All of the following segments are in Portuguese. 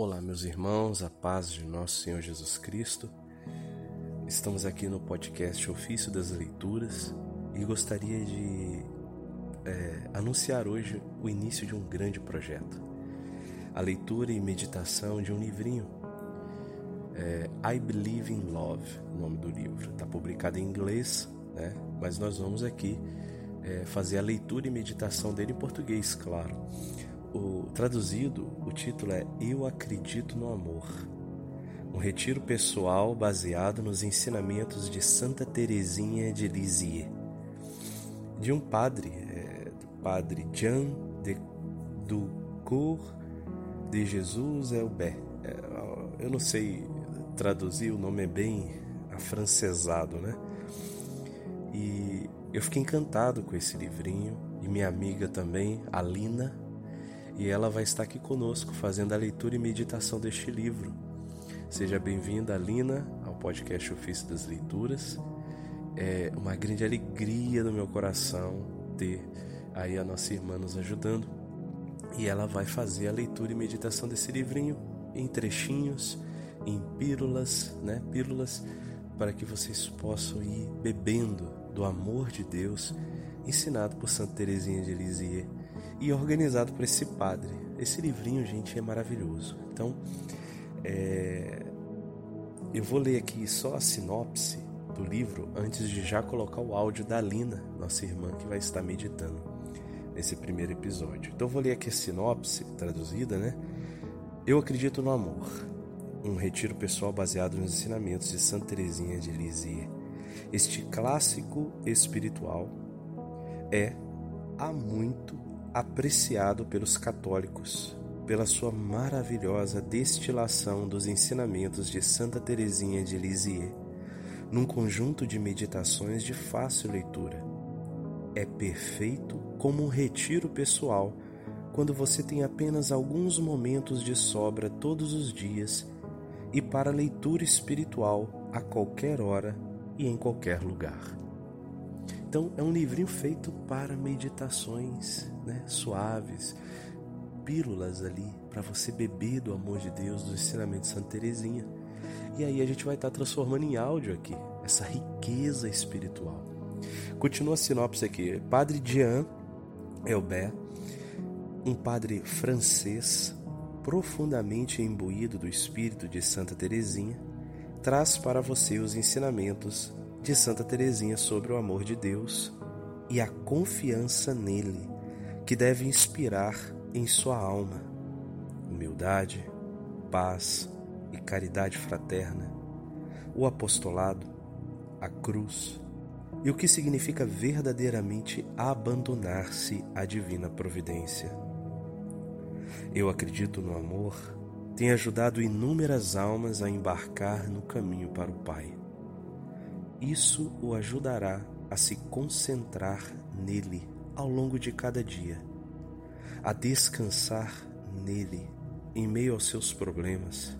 Olá, meus irmãos, a paz de nosso Senhor Jesus Cristo. Estamos aqui no podcast Ofício das Leituras e gostaria de é, anunciar hoje o início de um grande projeto. A leitura e meditação de um livrinho, é, I Believe in Love, o nome do livro. Está publicado em inglês, né? mas nós vamos aqui é, fazer a leitura e meditação dele em português, claro. O traduzido, o título é Eu acredito no amor. Um retiro pessoal baseado nos ensinamentos de Santa Teresinha de Lisieux, de um padre, é, padre Jean de Ducour de Jesus Elbé. É, eu não sei traduzir, o nome é bem afrancesado, né? E eu fiquei encantado com esse livrinho e minha amiga também, Alina, e ela vai estar aqui conosco fazendo a leitura e meditação deste livro. Seja bem-vinda, Lina, ao podcast Ofício das Leituras. É uma grande alegria no meu coração ter aí a nossa irmã nos ajudando. E ela vai fazer a leitura e meditação desse livrinho em trechinhos, em pílulas, né? Pílulas para que vocês possam ir bebendo do amor de Deus ensinado por Santa Teresinha de Lisieux e organizado por esse padre. Esse livrinho, gente, é maravilhoso. Então, é... eu vou ler aqui só a sinopse do livro antes de já colocar o áudio da Lina, nossa irmã, que vai estar meditando nesse primeiro episódio. Então, vou ler aqui a sinopse traduzida, né? Eu acredito no amor. Um retiro pessoal baseado nos ensinamentos de Santa Teresinha de Lisieux. Este clássico espiritual é há muito apreciado pelos católicos pela sua maravilhosa destilação dos ensinamentos de Santa Teresinha de Lisieux, num conjunto de meditações de fácil leitura. É perfeito como um retiro pessoal quando você tem apenas alguns momentos de sobra todos os dias e para leitura espiritual a qualquer hora e em qualquer lugar. Então é um livrinho feito para meditações né, suaves, pílulas ali para você beber do amor de Deus, do ensinamento de Santa Teresinha. E aí a gente vai estar tá transformando em áudio aqui essa riqueza espiritual. Continua a sinopse aqui. Padre Jean Elbert, um padre francês profundamente imbuído do espírito de Santa Teresinha, traz para você os ensinamentos de Santa Teresinha sobre o amor de Deus e a confiança nele, que deve inspirar em sua alma humildade, paz e caridade fraterna, o apostolado, a cruz e o que significa verdadeiramente abandonar-se à divina providência. Eu acredito no amor, tem ajudado inúmeras almas a embarcar no caminho para o Pai. Isso o ajudará a se concentrar nele ao longo de cada dia, a descansar nele em meio aos seus problemas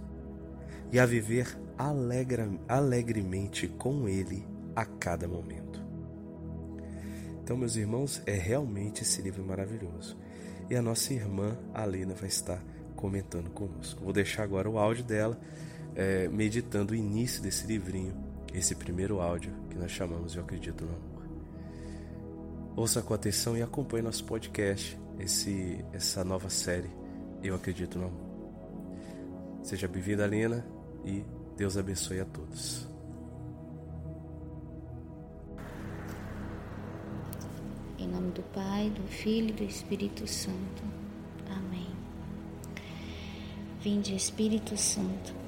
e a viver alegremente com ele a cada momento. Então, meus irmãos, é realmente esse livro maravilhoso. E a nossa irmã Alina vai estar comentando conosco. Vou deixar agora o áudio dela, é, meditando o início desse livrinho esse primeiro áudio que nós chamamos Eu Acredito no Amor. Ouça com atenção e acompanhe nosso podcast, esse, essa nova série Eu Acredito no Amor. Seja bem-vinda, Lina, e Deus abençoe a todos. Em nome do Pai, do Filho e do Espírito Santo. Amém. Vinde, Espírito Santo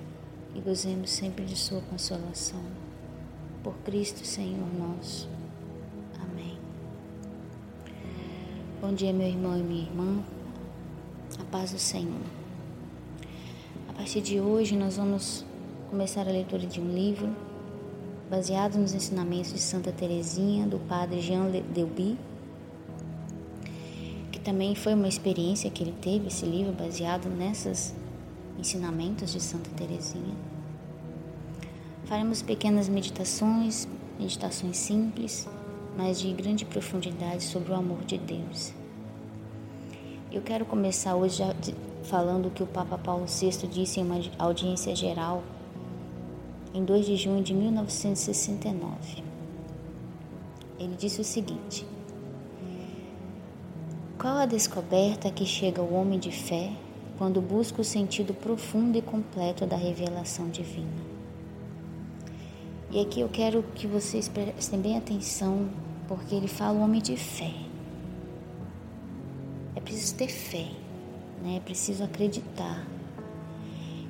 e gozemos sempre de Sua consolação. Por Cristo Senhor nosso. Amém. Bom dia, meu irmão e minha irmã. A paz do Senhor. A partir de hoje, nós vamos começar a leitura de um livro baseado nos ensinamentos de Santa Teresinha, do padre Jean Delby, que também foi uma experiência que ele teve, esse livro baseado nesses ensinamentos de Santa Teresinha. Faremos pequenas meditações, meditações simples, mas de grande profundidade sobre o amor de Deus. Eu quero começar hoje falando o que o Papa Paulo VI disse em uma audiência geral em 2 de junho de 1969. Ele disse o seguinte: Qual a descoberta que chega ao homem de fé quando busca o sentido profundo e completo da revelação divina? E aqui eu quero que vocês prestem bem atenção, porque ele fala o homem de fé. É preciso ter fé, né? é preciso acreditar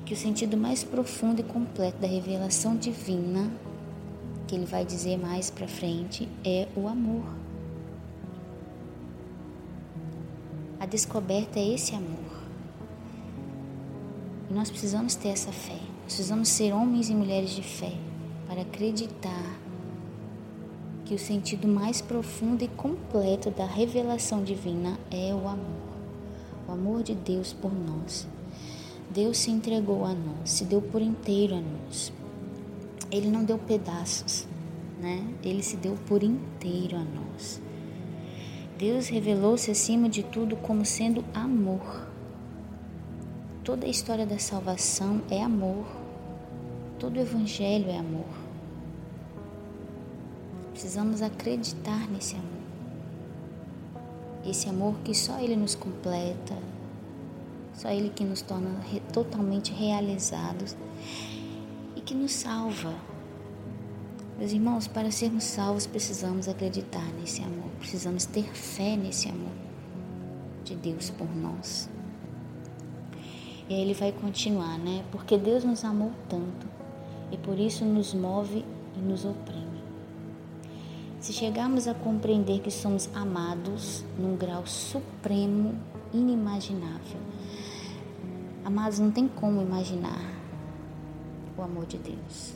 que o sentido mais profundo e completo da revelação divina, que ele vai dizer mais para frente, é o amor. A descoberta é esse amor. E nós precisamos ter essa fé. Precisamos ser homens e mulheres de fé para acreditar que o sentido mais profundo e completo da revelação divina é o amor. O amor de Deus por nós. Deus se entregou a nós, se deu por inteiro a nós. Ele não deu pedaços, né? Ele se deu por inteiro a nós. Deus revelou-se acima de tudo como sendo amor. Toda a história da salvação é amor. Todo o evangelho é amor. Precisamos acreditar nesse amor. Esse amor que só Ele nos completa, só Ele que nos torna totalmente realizados e que nos salva. Meus irmãos, para sermos salvos precisamos acreditar nesse amor, precisamos ter fé nesse amor de Deus por nós. E aí ele vai continuar, né? Porque Deus nos amou tanto e por isso nos move e nos oprime. Se chegarmos a compreender que somos amados num grau supremo, inimaginável, amados, não tem como imaginar o amor de Deus.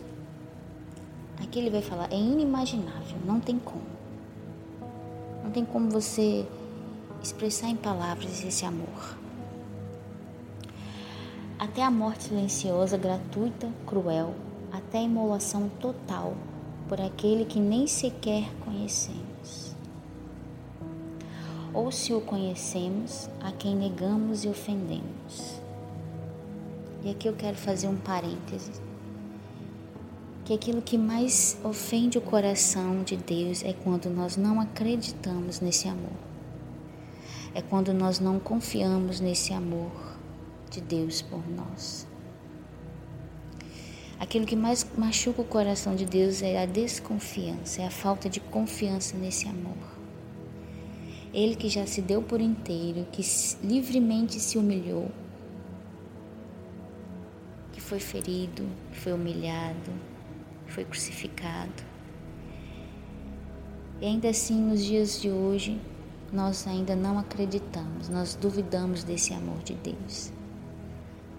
Aqui ele vai falar, é inimaginável, não tem como. Não tem como você expressar em palavras esse amor. Até a morte silenciosa, gratuita, cruel, até a imolação total por aquele que nem sequer conhecemos. Ou se o conhecemos, a quem negamos e ofendemos. E aqui eu quero fazer um parêntese. Que aquilo que mais ofende o coração de Deus é quando nós não acreditamos nesse amor. É quando nós não confiamos nesse amor de Deus por nós. Aquilo que mais machuca o coração de Deus é a desconfiança, é a falta de confiança nesse amor. Ele que já se deu por inteiro, que livremente se humilhou, que foi ferido, que foi humilhado, que foi crucificado. E ainda assim, nos dias de hoje, nós ainda não acreditamos, nós duvidamos desse amor de Deus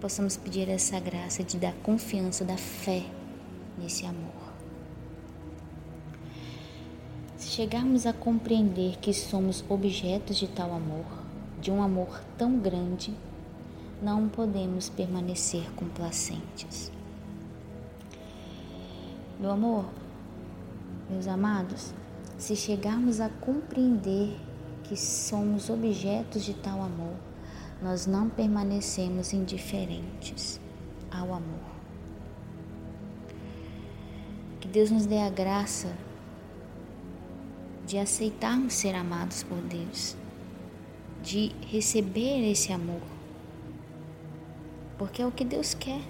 possamos pedir essa graça de dar confiança, da fé nesse amor. Se chegarmos a compreender que somos objetos de tal amor, de um amor tão grande, não podemos permanecer complacentes. Meu amor, meus amados, se chegarmos a compreender que somos objetos de tal amor, nós não permanecemos indiferentes ao amor. Que Deus nos dê a graça de aceitarmos ser amados por Deus, de receber esse amor, porque é o que Deus quer.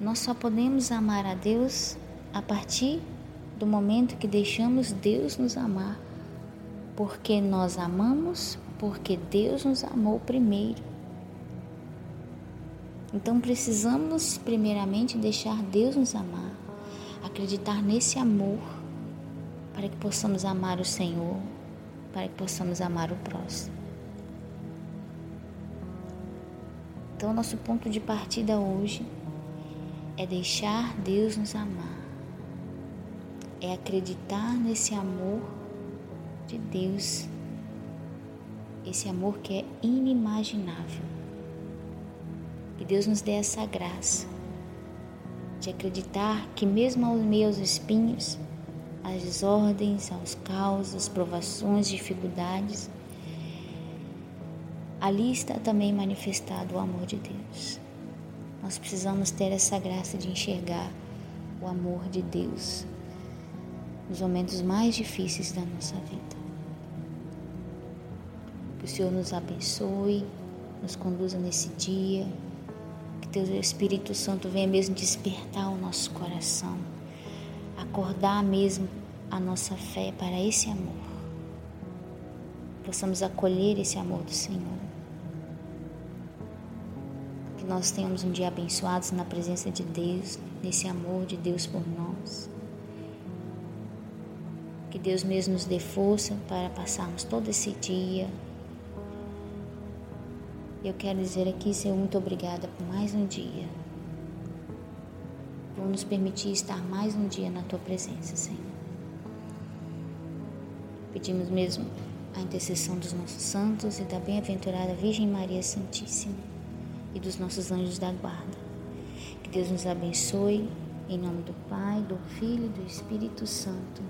Nós só podemos amar a Deus a partir do momento que deixamos Deus nos amar, porque nós amamos porque Deus nos amou primeiro. Então precisamos primeiramente deixar Deus nos amar, acreditar nesse amor, para que possamos amar o Senhor, para que possamos amar o próximo. Então, nosso ponto de partida hoje é deixar Deus nos amar, é acreditar nesse amor de Deus, esse amor que é inimaginável. Que Deus nos dê essa graça de acreditar que, mesmo aos aos espinhos, às desordens, aos caos, às provações, dificuldades, ali está também manifestado o amor de Deus. Nós precisamos ter essa graça de enxergar o amor de Deus nos momentos mais difíceis da nossa vida. Que o Senhor nos abençoe, nos conduza nesse dia, que Teu Espírito Santo venha mesmo despertar o nosso coração, acordar mesmo a nossa fé para esse amor. Possamos acolher esse amor do Senhor nós tenhamos um dia abençoado na presença de Deus, nesse amor de Deus por nós. Que Deus mesmo nos dê força para passarmos todo esse dia. Eu quero dizer aqui, Senhor, muito obrigada por mais um dia. Por nos permitir estar mais um dia na Tua presença, Senhor. Pedimos mesmo a intercessão dos nossos santos e da bem-aventurada Virgem Maria Santíssima e dos nossos anjos da guarda. Que Deus nos abençoe, em nome do Pai, do Filho e do Espírito Santo.